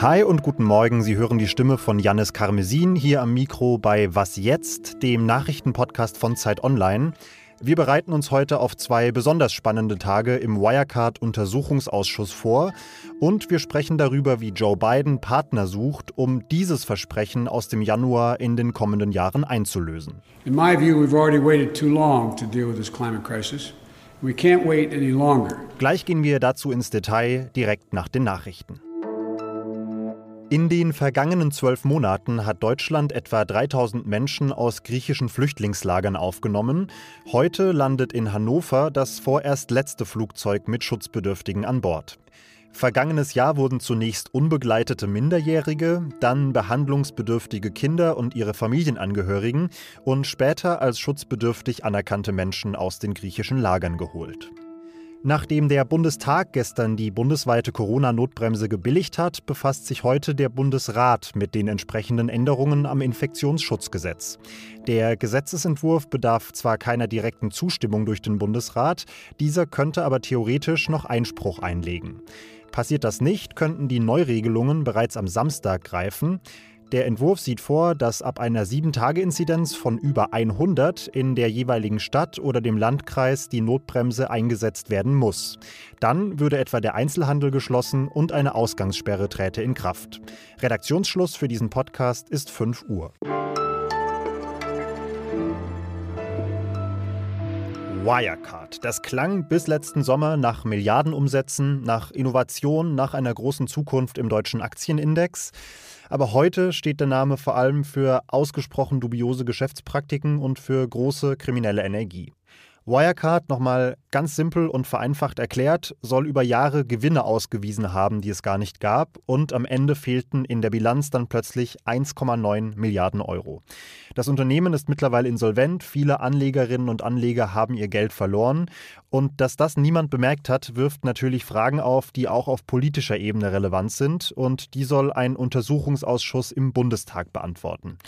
Hi und guten Morgen. Sie hören die Stimme von Jannis Karmesin hier am Mikro bei Was jetzt, dem Nachrichtenpodcast von Zeit Online. Wir bereiten uns heute auf zwei besonders spannende Tage im Wirecard-Untersuchungsausschuss vor und wir sprechen darüber, wie Joe Biden Partner sucht, um dieses Versprechen aus dem Januar in den kommenden Jahren einzulösen. In my view, we've already waited too long to deal with this climate crisis. We can't wait any longer. Gleich gehen wir dazu ins Detail direkt nach den Nachrichten. In den vergangenen zwölf Monaten hat Deutschland etwa 3000 Menschen aus griechischen Flüchtlingslagern aufgenommen. Heute landet in Hannover das vorerst letzte Flugzeug mit Schutzbedürftigen an Bord. Vergangenes Jahr wurden zunächst unbegleitete Minderjährige, dann behandlungsbedürftige Kinder und ihre Familienangehörigen und später als schutzbedürftig anerkannte Menschen aus den griechischen Lagern geholt. Nachdem der Bundestag gestern die bundesweite Corona-Notbremse gebilligt hat, befasst sich heute der Bundesrat mit den entsprechenden Änderungen am Infektionsschutzgesetz. Der Gesetzesentwurf bedarf zwar keiner direkten Zustimmung durch den Bundesrat, dieser könnte aber theoretisch noch Einspruch einlegen. Passiert das nicht, könnten die Neuregelungen bereits am Samstag greifen. Der Entwurf sieht vor, dass ab einer 7-Tage-Inzidenz von über 100 in der jeweiligen Stadt oder dem Landkreis die Notbremse eingesetzt werden muss. Dann würde etwa der Einzelhandel geschlossen und eine Ausgangssperre träte in Kraft. Redaktionsschluss für diesen Podcast ist 5 Uhr. Wirecard. Das klang bis letzten Sommer nach Milliardenumsätzen, nach Innovation, nach einer großen Zukunft im deutschen Aktienindex. Aber heute steht der Name vor allem für ausgesprochen dubiose Geschäftspraktiken und für große kriminelle Energie. Wirecard, nochmal ganz simpel und vereinfacht erklärt, soll über Jahre Gewinne ausgewiesen haben, die es gar nicht gab, und am Ende fehlten in der Bilanz dann plötzlich 1,9 Milliarden Euro. Das Unternehmen ist mittlerweile insolvent, viele Anlegerinnen und Anleger haben ihr Geld verloren, und dass das niemand bemerkt hat, wirft natürlich Fragen auf, die auch auf politischer Ebene relevant sind, und die soll ein Untersuchungsausschuss im Bundestag beantworten.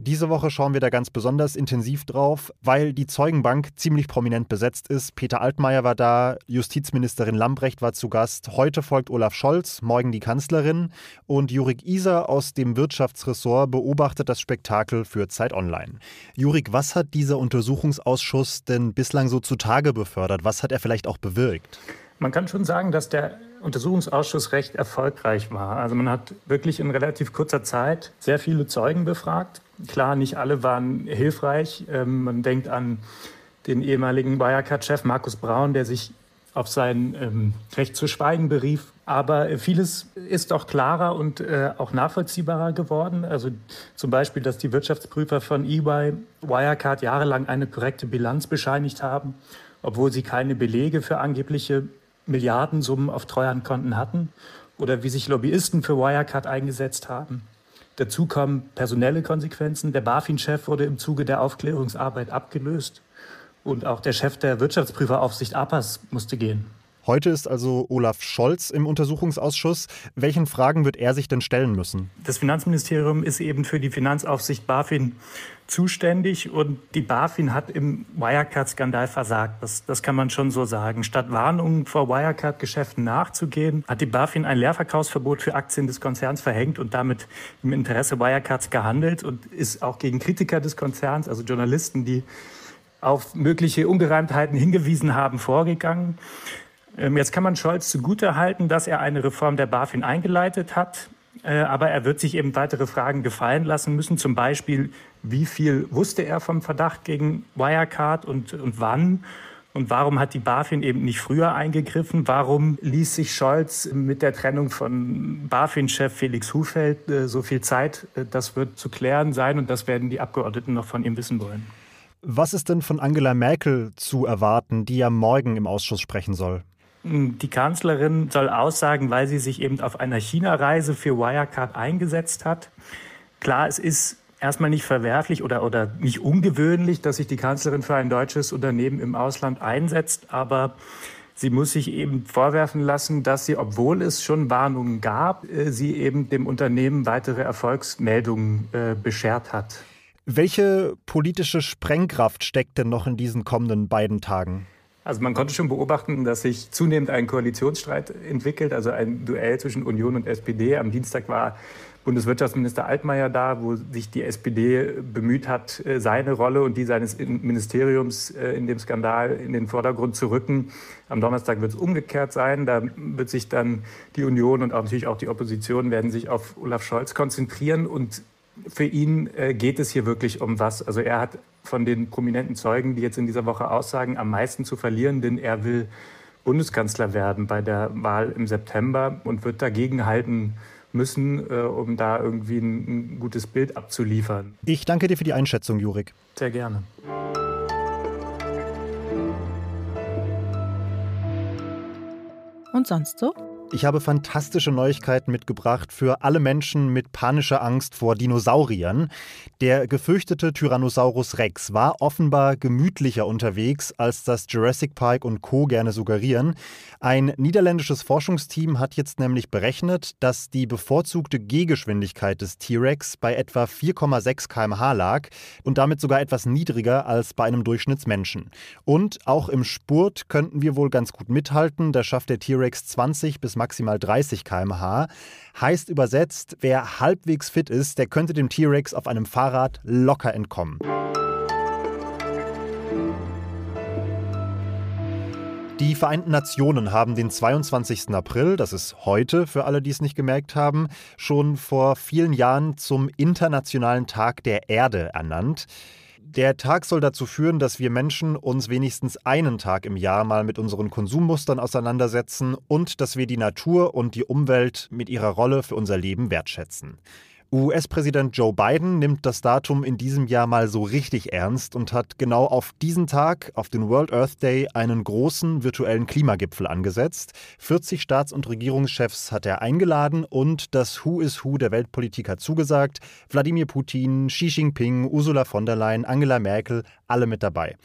Diese Woche schauen wir da ganz besonders intensiv drauf, weil die Zeugenbank ziemlich prominent besetzt ist. Peter Altmaier war da, Justizministerin Lambrecht war zu Gast. Heute folgt Olaf Scholz, morgen die Kanzlerin. Und Jurik Iser aus dem Wirtschaftsressort beobachtet das Spektakel für Zeit Online. Jurik, was hat dieser Untersuchungsausschuss denn bislang so zutage befördert? Was hat er vielleicht auch bewirkt? Man kann schon sagen, dass der Untersuchungsausschuss recht erfolgreich war. Also man hat wirklich in relativ kurzer Zeit sehr viele Zeugen befragt. Klar, nicht alle waren hilfreich. Ähm, man denkt an den ehemaligen Wirecard-Chef Markus Braun, der sich auf sein ähm, Recht zu schweigen berief. Aber vieles ist auch klarer und äh, auch nachvollziehbarer geworden. Also zum Beispiel, dass die Wirtschaftsprüfer von EY Wirecard jahrelang eine korrekte Bilanz bescheinigt haben, obwohl sie keine Belege für angebliche Milliardensummen auf Treuhandkonten hatten oder wie sich Lobbyisten für Wirecard eingesetzt haben. Dazu kommen personelle Konsequenzen. Der BaFin-Chef wurde im Zuge der Aufklärungsarbeit abgelöst und auch der Chef der Wirtschaftsprüferaufsicht APAS musste gehen. Heute ist also Olaf Scholz im Untersuchungsausschuss. Welchen Fragen wird er sich denn stellen müssen? Das Finanzministerium ist eben für die Finanzaufsicht BaFin zuständig und die BaFin hat im Wirecard-Skandal versagt. Das, das kann man schon so sagen. Statt Warnungen vor Wirecard-Geschäften nachzugehen, hat die BaFin ein Leerverkaufsverbot für Aktien des Konzerns verhängt und damit im Interesse Wirecards gehandelt und ist auch gegen Kritiker des Konzerns, also Journalisten, die auf mögliche Ungereimtheiten hingewiesen haben, vorgegangen. Ähm, jetzt kann man Scholz zugutehalten, dass er eine Reform der BaFin eingeleitet hat. Äh, aber er wird sich eben weitere Fragen gefallen lassen müssen. Zum Beispiel, wie viel wusste er vom Verdacht gegen Wirecard und, und wann? Und warum hat die BaFin eben nicht früher eingegriffen? Warum ließ sich Scholz mit der Trennung von BaFin-Chef Felix Hufeld äh, so viel Zeit? Äh, das wird zu klären sein und das werden die Abgeordneten noch von ihm wissen wollen. Was ist denn von Angela Merkel zu erwarten, die ja morgen im Ausschuss sprechen soll? Die Kanzlerin soll aussagen, weil sie sich eben auf einer China-Reise für Wirecard eingesetzt hat. Klar, es ist erstmal nicht verwerflich oder, oder nicht ungewöhnlich, dass sich die Kanzlerin für ein deutsches Unternehmen im Ausland einsetzt, aber sie muss sich eben vorwerfen lassen, dass sie, obwohl es schon Warnungen gab, äh, sie eben dem Unternehmen weitere Erfolgsmeldungen äh, beschert hat. Welche politische Sprengkraft steckt denn noch in diesen kommenden beiden Tagen? Also man konnte schon beobachten, dass sich zunehmend ein Koalitionsstreit entwickelt, also ein Duell zwischen Union und SPD. Am Dienstag war Bundeswirtschaftsminister Altmaier da, wo sich die SPD bemüht hat, äh, seine Rolle und die seines Ministeriums äh, in dem Skandal in den Vordergrund zu rücken. Am Donnerstag wird es umgekehrt sein. Da wird sich dann die Union und auch natürlich auch die Opposition werden sich auf Olaf Scholz konzentrieren. Und für ihn äh, geht es hier wirklich um was. Also er hat von den prominenten Zeugen, die jetzt in dieser Woche aussagen, am meisten zu verlieren, denn er will Bundeskanzler werden bei der Wahl im September und wird dagegen halten müssen, äh, um da irgendwie ein, ein gutes Bild abzuliefern. Ich danke dir für die Einschätzung, Jurik. Sehr gerne. Und sonst so? Ich habe fantastische Neuigkeiten mitgebracht für alle Menschen mit panischer Angst vor Dinosauriern. Der gefürchtete Tyrannosaurus Rex war offenbar gemütlicher unterwegs, als das Jurassic Park und Co. gerne suggerieren. Ein niederländisches Forschungsteam hat jetzt nämlich berechnet, dass die bevorzugte Gehgeschwindigkeit des T-Rex bei etwa 4,6 km/h lag und damit sogar etwas niedriger als bei einem Durchschnittsmenschen. Und auch im Spurt könnten wir wohl ganz gut mithalten. Da schafft der T-Rex 20 bis maximal 30 km/h. Heißt übersetzt, wer halbwegs fit ist, der könnte dem T-Rex auf einem Fahrrad locker entkommen. Die Vereinten Nationen haben den 22. April, das ist heute für alle, die es nicht gemerkt haben, schon vor vielen Jahren zum Internationalen Tag der Erde ernannt. Der Tag soll dazu führen, dass wir Menschen uns wenigstens einen Tag im Jahr mal mit unseren Konsummustern auseinandersetzen und dass wir die Natur und die Umwelt mit ihrer Rolle für unser Leben wertschätzen. US-Präsident Joe Biden nimmt das Datum in diesem Jahr mal so richtig ernst und hat genau auf diesen Tag, auf den World Earth Day, einen großen virtuellen Klimagipfel angesetzt. 40 Staats- und Regierungschefs hat er eingeladen und das Who is Who der Weltpolitik hat zugesagt. Wladimir Putin, Xi Jinping, Ursula von der Leyen, Angela Merkel, alle mit dabei.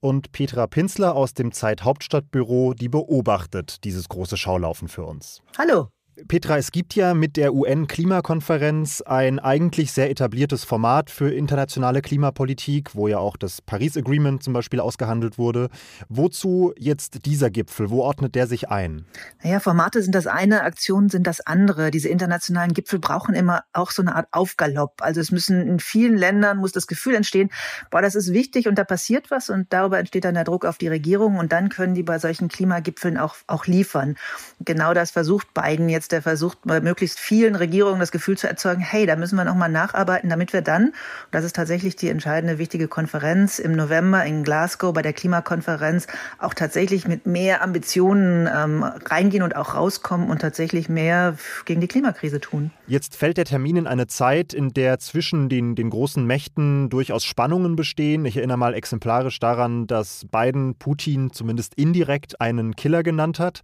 Und Petra Pinzler aus dem Zeit-Hauptstadtbüro, die beobachtet dieses große Schaulaufen für uns. Hallo. Petra, es gibt ja mit der UN-Klimakonferenz ein eigentlich sehr etabliertes Format für internationale Klimapolitik, wo ja auch das Paris Agreement zum Beispiel ausgehandelt wurde. Wozu jetzt dieser Gipfel? Wo ordnet der sich ein? Naja, Formate sind das eine, Aktionen sind das andere. Diese internationalen Gipfel brauchen immer auch so eine Art Aufgalopp. Also es müssen in vielen Ländern muss das Gefühl entstehen, boah, das ist wichtig und da passiert was und darüber entsteht dann der Druck auf die Regierung und dann können die bei solchen Klimagipfeln auch, auch liefern. Genau das versucht Biden jetzt der versucht, bei möglichst vielen Regierungen das Gefühl zu erzeugen, hey, da müssen wir noch mal nacharbeiten, damit wir dann, das ist tatsächlich die entscheidende wichtige Konferenz im November in Glasgow bei der Klimakonferenz, auch tatsächlich mit mehr Ambitionen ähm, reingehen und auch rauskommen und tatsächlich mehr gegen die Klimakrise tun. Jetzt fällt der Termin in eine Zeit, in der zwischen den, den großen Mächten durchaus Spannungen bestehen. Ich erinnere mal exemplarisch daran, dass Biden Putin zumindest indirekt einen Killer genannt hat.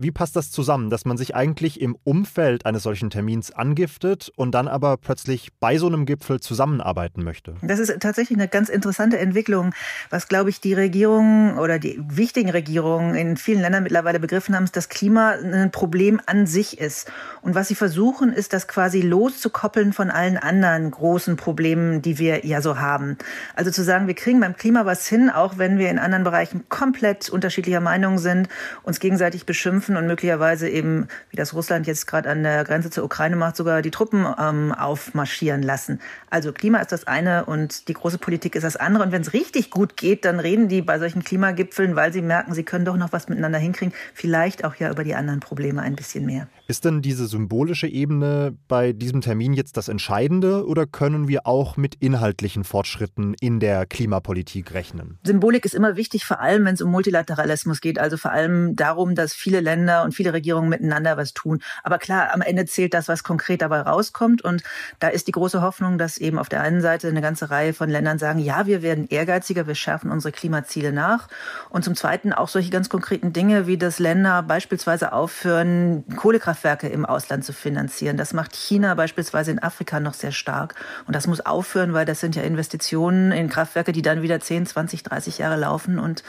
Wie passt das zusammen, dass man sich eigentlich im Umfeld eines solchen Termins angiftet und dann aber plötzlich bei so einem Gipfel zusammenarbeiten möchte? Das ist tatsächlich eine ganz interessante Entwicklung, was, glaube ich, die Regierungen oder die wichtigen Regierungen in vielen Ländern mittlerweile begriffen haben, ist, dass Klima ein Problem an sich ist. Und was sie versuchen, ist, das quasi loszukoppeln von allen anderen großen Problemen, die wir ja so haben. Also zu sagen, wir kriegen beim Klima was hin, auch wenn wir in anderen Bereichen komplett unterschiedlicher Meinung sind, uns gegenseitig beschimpfen kämpfen und möglicherweise eben, wie das Russland jetzt gerade an der Grenze zur Ukraine macht, sogar die Truppen ähm, aufmarschieren lassen. Also Klima ist das eine und die große Politik ist das andere. Und wenn es richtig gut geht, dann reden die bei solchen Klimagipfeln, weil sie merken, sie können doch noch was miteinander hinkriegen, vielleicht auch ja über die anderen Probleme ein bisschen mehr. Ist denn diese symbolische Ebene bei diesem Termin jetzt das Entscheidende oder können wir auch mit inhaltlichen Fortschritten in der Klimapolitik rechnen? Symbolik ist immer wichtig, vor allem wenn es um Multilateralismus geht, also vor allem darum, dass viele Länder und viele Regierungen miteinander was tun. Aber klar, am Ende zählt das, was konkret dabei rauskommt und da ist die große Hoffnung, dass eben auf der einen Seite eine ganze Reihe von Ländern sagen, ja, wir werden ehrgeiziger, wir schärfen unsere Klimaziele nach und zum Zweiten auch solche ganz konkreten Dinge, wie dass Länder beispielsweise aufhören, Kohlekraft Kraftwerke im Ausland zu finanzieren. Das macht China beispielsweise in Afrika noch sehr stark. Und das muss aufhören, weil das sind ja Investitionen in Kraftwerke, die dann wieder 10, 20, 30 Jahre laufen und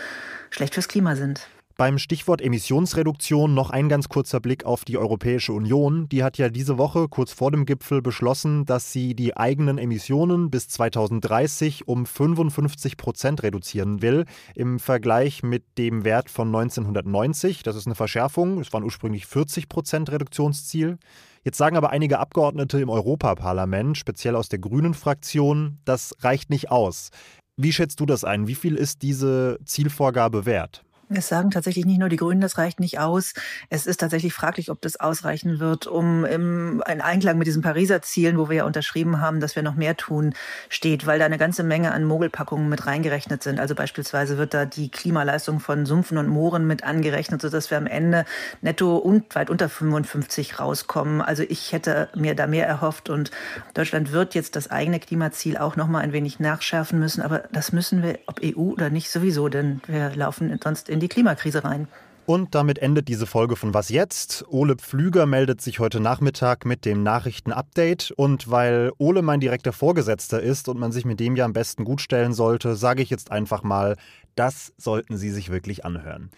schlecht fürs Klima sind. Beim Stichwort Emissionsreduktion noch ein ganz kurzer Blick auf die Europäische Union. Die hat ja diese Woche kurz vor dem Gipfel beschlossen, dass sie die eigenen Emissionen bis 2030 um 55 Prozent reduzieren will im Vergleich mit dem Wert von 1990. Das ist eine Verschärfung. Es waren ursprünglich 40 Prozent Reduktionsziel. Jetzt sagen aber einige Abgeordnete im Europaparlament, speziell aus der Grünen Fraktion, das reicht nicht aus. Wie schätzt du das ein? Wie viel ist diese Zielvorgabe wert? Es sagen tatsächlich nicht nur die Grünen, das reicht nicht aus. Es ist tatsächlich fraglich, ob das ausreichen wird, um im in Einklang mit diesen Pariser Zielen, wo wir ja unterschrieben haben, dass wir noch mehr tun, steht, weil da eine ganze Menge an Mogelpackungen mit reingerechnet sind. Also beispielsweise wird da die Klimaleistung von Sumpfen und Mooren mit angerechnet, sodass wir am Ende netto und weit unter 55 rauskommen. Also ich hätte mir da mehr erhofft und Deutschland wird jetzt das eigene Klimaziel auch noch mal ein wenig nachschärfen müssen. Aber das müssen wir, ob EU oder nicht, sowieso, denn wir laufen sonst in in die Klimakrise rein. Und damit endet diese Folge von Was jetzt? Ole Pflüger meldet sich heute Nachmittag mit dem Nachrichtenupdate. Und weil Ole mein direkter Vorgesetzter ist und man sich mit dem ja am besten gut stellen sollte, sage ich jetzt einfach mal, das sollten Sie sich wirklich anhören.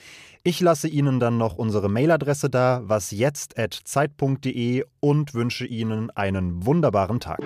Ich lasse Ihnen dann noch unsere Mailadresse da, wasjetzt.zeit.de und wünsche Ihnen einen wunderbaren Tag.